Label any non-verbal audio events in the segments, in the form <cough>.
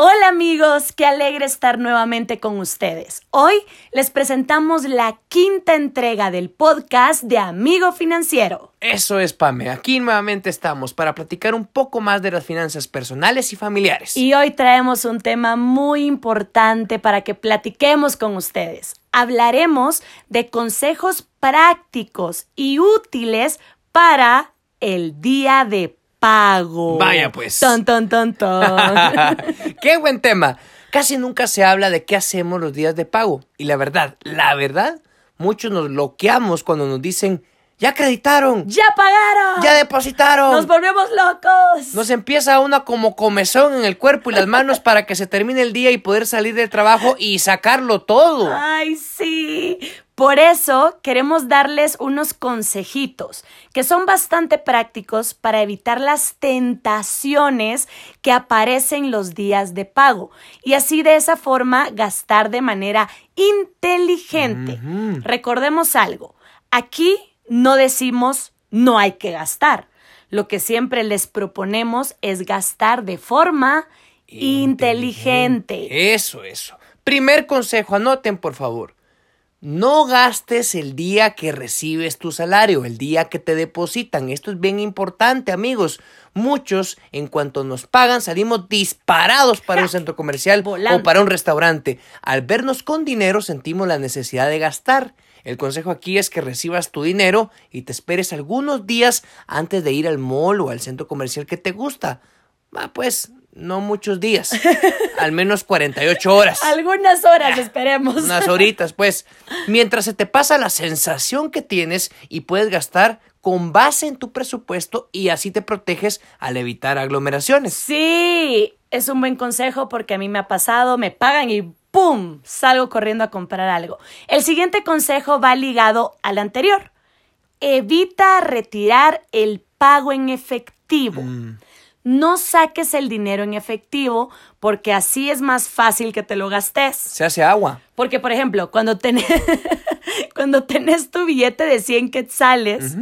Hola amigos, qué alegre estar nuevamente con ustedes. Hoy les presentamos la quinta entrega del podcast de Amigo Financiero. Eso es, Pame. Aquí nuevamente estamos para platicar un poco más de las finanzas personales y familiares. Y hoy traemos un tema muy importante para que platiquemos con ustedes. Hablaremos de consejos prácticos y útiles para el día de pago. Vaya pues. Ton, ton, ton, ton. <laughs> <laughs> Qué buen tema. Casi nunca se habla de qué hacemos los días de pago. Y la verdad, la verdad, muchos nos bloqueamos cuando nos dicen, ya acreditaron, ¡Ya pagaron! ya depositaron. ¡Nos volvemos locos! Nos empieza una como comezón en el cuerpo y las manos para que se termine el día y poder salir del trabajo y sacarlo todo. ¡Ay, sí! Por eso queremos darles unos consejitos que son bastante prácticos para evitar las tentaciones que aparecen los días de pago y así de esa forma gastar de manera inteligente. Recordemos algo, aquí no decimos no hay que gastar. Lo que siempre les proponemos es gastar de forma inteligente. Eso, eso. Primer consejo, anoten por favor. No gastes el día que recibes tu salario, el día que te depositan. Esto es bien importante, amigos. Muchos, en cuanto nos pagan, salimos disparados para un centro comercial o para un restaurante. Al vernos con dinero, sentimos la necesidad de gastar. El consejo aquí es que recibas tu dinero y te esperes algunos días antes de ir al mall o al centro comercial que te gusta. Ah, pues, no muchos días. <laughs> Al menos 48 horas. Algunas horas esperemos. Unas horitas, pues. Mientras se te pasa la sensación que tienes y puedes gastar con base en tu presupuesto y así te proteges al evitar aglomeraciones. Sí, es un buen consejo porque a mí me ha pasado, me pagan y ¡pum! salgo corriendo a comprar algo. El siguiente consejo va ligado al anterior. Evita retirar el pago en efectivo. No saques el dinero en efectivo porque así es más fácil que te lo gastes. Se hace agua. Porque, por ejemplo, cuando tenés, <laughs> cuando tenés tu billete de 100 quetzales,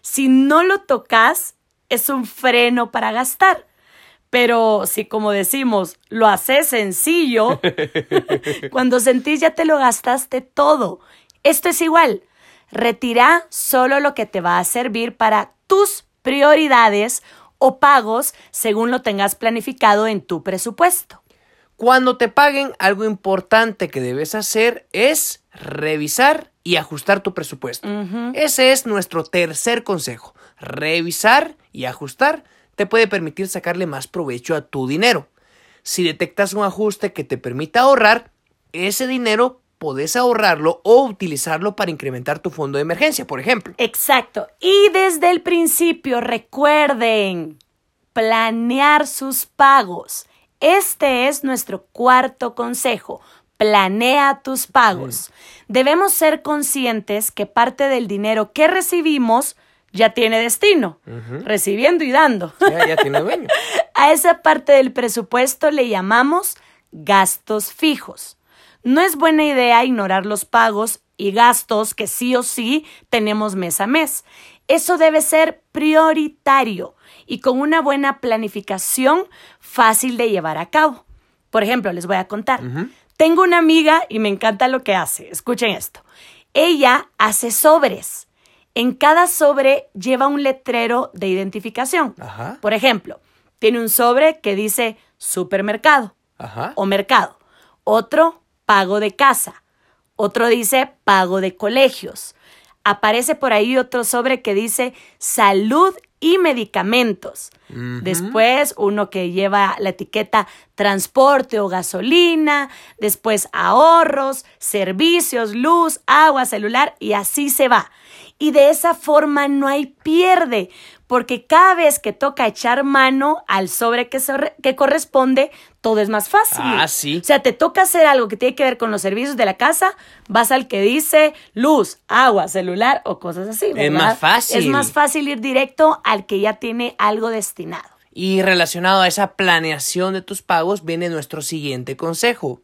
si no lo tocas, es un freno para gastar. Pero si, como decimos, lo haces sencillo, <laughs> cuando sentís ya te lo gastaste todo. Esto es igual. Retira solo lo que te va a servir para tus prioridades o pagos según lo tengas planificado en tu presupuesto. Cuando te paguen, algo importante que debes hacer es revisar y ajustar tu presupuesto. Ese es nuestro tercer consejo. Revisar y ajustar te puede permitir sacarle más provecho a tu dinero. Si detectas un ajuste que te permita ahorrar, ese dinero podés ahorrarlo o utilizarlo para incrementar tu fondo de emergencia, por ejemplo. Exacto. Y desde el principio recuerden planear sus pagos. Este es nuestro cuarto consejo. Planea tus pagos. Debemos ser conscientes que parte del dinero que recibimos ya tiene destino, recibiendo y dando. Ya, ya tiene dueño. <laughs> A esa parte del presupuesto le llamamos gastos fijos. No es buena idea ignorar los pagos y gastos que sí o sí tenemos mes a mes. Eso debe ser prioritario y con una buena planificación fácil de llevar a cabo. Por ejemplo, les voy a contar. Tengo una amiga y me encanta lo que hace. Escuchen esto. Ella hace sobres. En cada sobre lleva un letrero de identificación. Ajá. Por ejemplo, tiene un sobre que dice supermercado Ajá. o mercado. Otro, pago de casa. Otro dice pago de colegios. Aparece por ahí otro sobre que dice salud y medicamentos. Después uno que lleva la etiqueta transporte o gasolina. Después ahorros, servicios, luz, agua, celular y así se va. Y de esa forma no hay pierde, porque cada vez que toca echar mano al sobre que, corresponde, todo es más fácil. Ah, sí. O sea, te toca hacer algo que tiene que ver con los servicios de la casa, vas al que dice luz, agua, celular o cosas así. ¿verdad? más fácil. Es más fácil ir directo al que ya tiene algo destinado. Y relacionado a esa planeación de tus pagos viene nuestro siguiente consejo.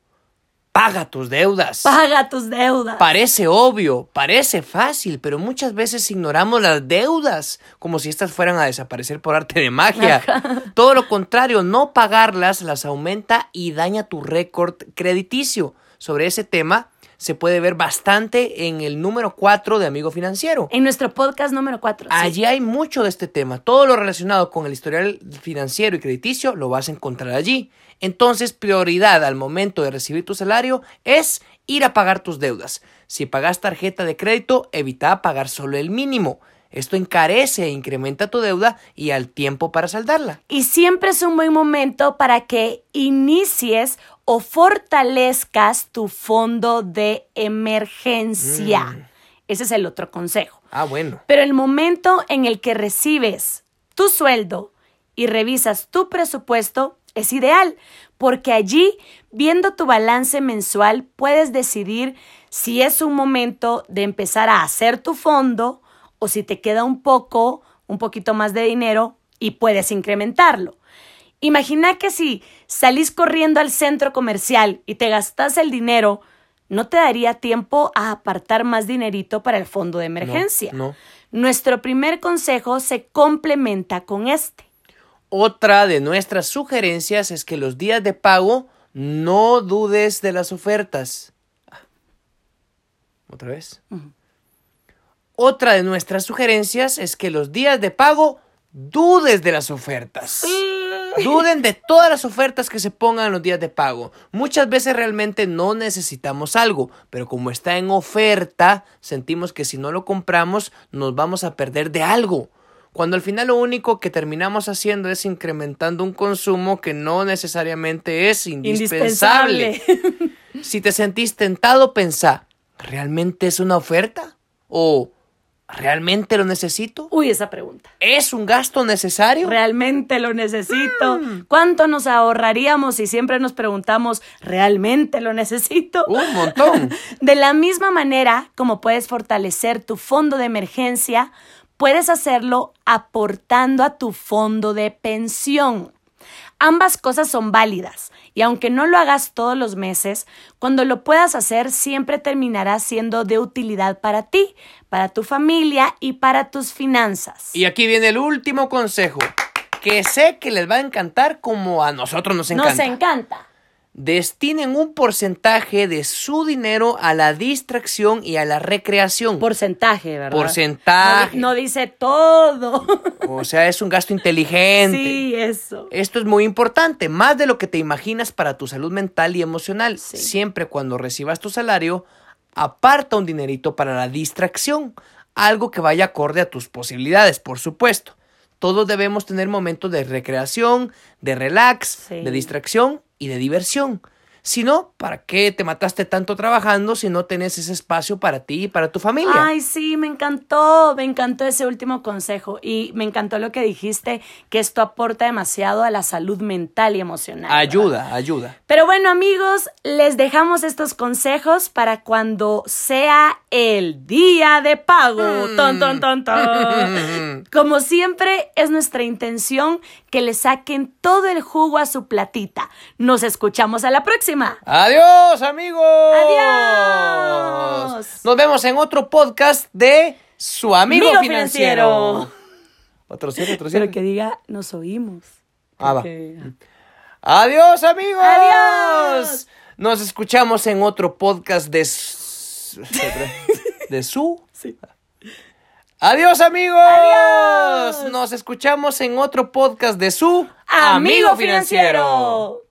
Paga tus deudas. Paga tus deudas. Parece obvio, parece fácil, pero muchas veces ignoramos las deudas como si éstas fueran a desaparecer por arte de magia. <laughs> Todo lo contrario, no pagarlas las aumenta y daña tu récord crediticio. Sobre ese tema se puede ver bastante en el número 4 de Amigo Financiero. En nuestro podcast número 4. Allí hay mucho de este tema. Todo lo relacionado con el historial financiero y crediticio lo vas a encontrar allí. Entonces, prioridad al momento de recibir tu salario es ir a pagar tus deudas. Si pagas tarjeta de crédito, evita pagar solo el mínimo. Esto encarece e incrementa tu deuda y al tiempo para saldarla. Y siempre es un buen momento para que inicies o fortalezcas tu fondo de emergencia. Mm. Ese es el otro consejo. Ah, bueno. Pero el momento en el que recibes tu sueldo y revisas tu presupuesto es ideal, porque allí, viendo tu balance mensual, puedes decidir si es un momento de empezar a hacer tu fondo o si te queda un poco, un poquito más de dinero y puedes incrementarlo. Imagina que si salís corriendo al centro comercial y te gastas el dinero, no te daría tiempo a apartar más dinerito para el fondo de emergencia. No, no. Nuestro primer consejo se complementa con este. Otra de nuestras sugerencias es que los días de pago no dudes de las ofertas. ¿Otra vez? Otra de nuestras sugerencias es que los días de pago dudes de las ofertas. Duden de todas las ofertas que se pongan en los días de pago. Muchas veces realmente no necesitamos algo, pero como está en oferta, sentimos que si no lo compramos nos vamos a perder de algo. Cuando al final lo único que terminamos haciendo es incrementando un consumo que no necesariamente es indispensable. Indispensable. si te sentís tentado, pensá, ¿realmente es una oferta? ¿O realmente lo necesito? Uy, esa pregunta. ¿Es un gasto necesario? ¿Realmente lo necesito? Mm. ¿Cuánto nos ahorraríamos si siempre nos preguntamos, ¿realmente lo necesito? Un montón. <laughs> De la misma manera como puedes fortalecer tu fondo de emergencia, puedes hacerlo aportando a tu fondo de pensión. Ambas cosas son válidas y aunque no lo hagas todos los meses, cuando lo puedas hacer siempre terminará siendo de utilidad para ti, para tu familia y para tus finanzas. Y aquí viene el último consejo, que sé que les va a encantar como a nosotros nos encanta. Nos encanta. Destinen un porcentaje de su dinero a la distracción y a la recreación. Porcentaje, ¿verdad? Porcentaje. No, no dice todo. <laughs> O sea, es un gasto inteligente. Sí, eso. Esto es muy importante, más de lo que te imaginas para tu salud mental y emocional. Sí. Siempre cuando recibas tu salario, aparta un dinerito para la distracción, algo que vaya acorde a tus posibilidades, por supuesto. Todos debemos tener momentos de recreación, de relax, Sí. de distracción y de diversión. Si no, ¿para qué te mataste tanto trabajando si no tenés ese espacio para ti y para tu familia? Ay, sí, me encantó, me encantó ese último consejo y me encantó lo que dijiste, que esto aporta demasiado a la salud mental y emocional. ¿verdad? ayuda, ayuda. Pero bueno, amigos, les dejamos estos consejos para cuando sea el día de pago. Mm. Ton, ton, ton, ton. <laughs> Como siempre, es nuestra intención que le saquen todo el jugo a su platita. Nos escuchamos a la próxima. Adiós, amigos. Adiós. Nos vemos en otro podcast de su amigo, financiero. financiero. Otro cierre, otro cierre. Pero que diga, nos oímos. Ah, va. Adiós, amigos. Adiós. Nos escuchamos en otro podcast de su... <laughs> de su. Sí. Adiós, amigos. Adiós. Nos escuchamos en otro podcast de su Amigo financiero.